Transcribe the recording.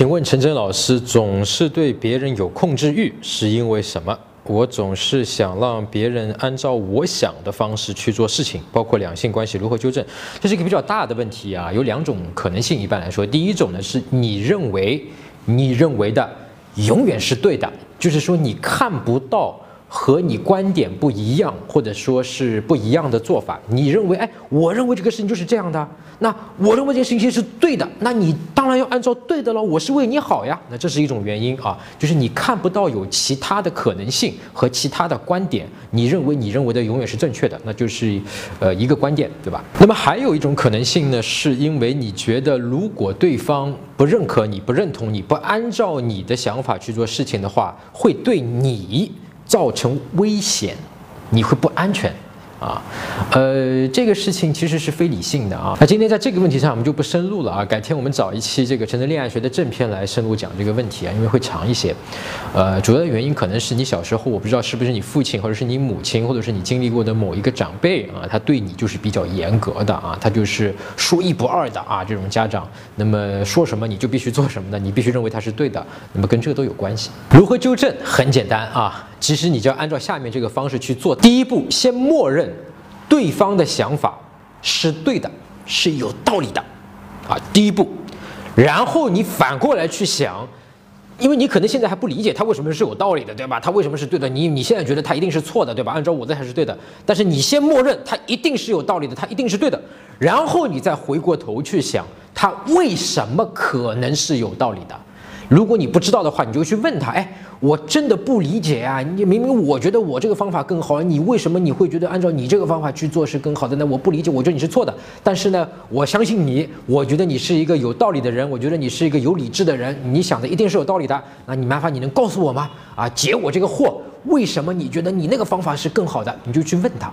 请问陈真老师总是对别人有控制欲，是因为什么？我总是想让别人按照我想的方式去做事情，包括两性关系如何纠正，这是一个比较大的问题啊。有两种可能性，一般来说，第一种呢是你认为你认为的永远是对的，就是说你看不到。和你观点不一样，或者说是不一样的做法，你认为，哎，我认为这个事情就是这样的，那我认为这件事情是对的，那你当然要按照对的了，我是为你好呀，那这是一种原因啊，就是你看不到有其他的可能性和其他的观点，你认为你认为的永远是正确的，那就是，呃，一个观点，对吧？那么还有一种可能性呢，是因为你觉得如果对方不认可你、不认同你、不按照你的想法去做事情的话，会对你。造成危险，你会不安全。啊，呃，这个事情其实是非理性的啊。那今天在这个问题上，我们就不深入了啊。改天我们找一期这个《成人恋爱学》的正片来深入讲这个问题啊，因为会长一些。呃，主要的原因可能是你小时候，我不知道是不是你父亲或者是你母亲，或者是你经历过的某一个长辈啊，他对你就是比较严格的啊，他就是说一不二的啊，这种家长。那么说什么你就必须做什么的，你必须认为他是对的。那么跟这个都有关系。如何纠正？很简单啊。其实你就要按照下面这个方式去做。第一步，先默认对方的想法是对的，是有道理的，啊，第一步。然后你反过来去想，因为你可能现在还不理解他为什么是有道理的，对吧？他为什么是对的？你你现在觉得他一定是错的，对吧？按照我的才是对的。但是你先默认他一定是有道理的，他一定是对的。然后你再回过头去想，他为什么可能是有道理的？如果你不知道的话，你就去问他。哎，我真的不理解啊！你明明我觉得我这个方法更好，你为什么你会觉得按照你这个方法去做是更好的呢？我不理解，我觉得你是错的。但是呢，我相信你，我觉得你是一个有道理的人，我觉得你是一个有理智的人，你想的一定是有道理的。那你麻烦你能告诉我吗？啊，解我这个惑，为什么你觉得你那个方法是更好的？你就去问他。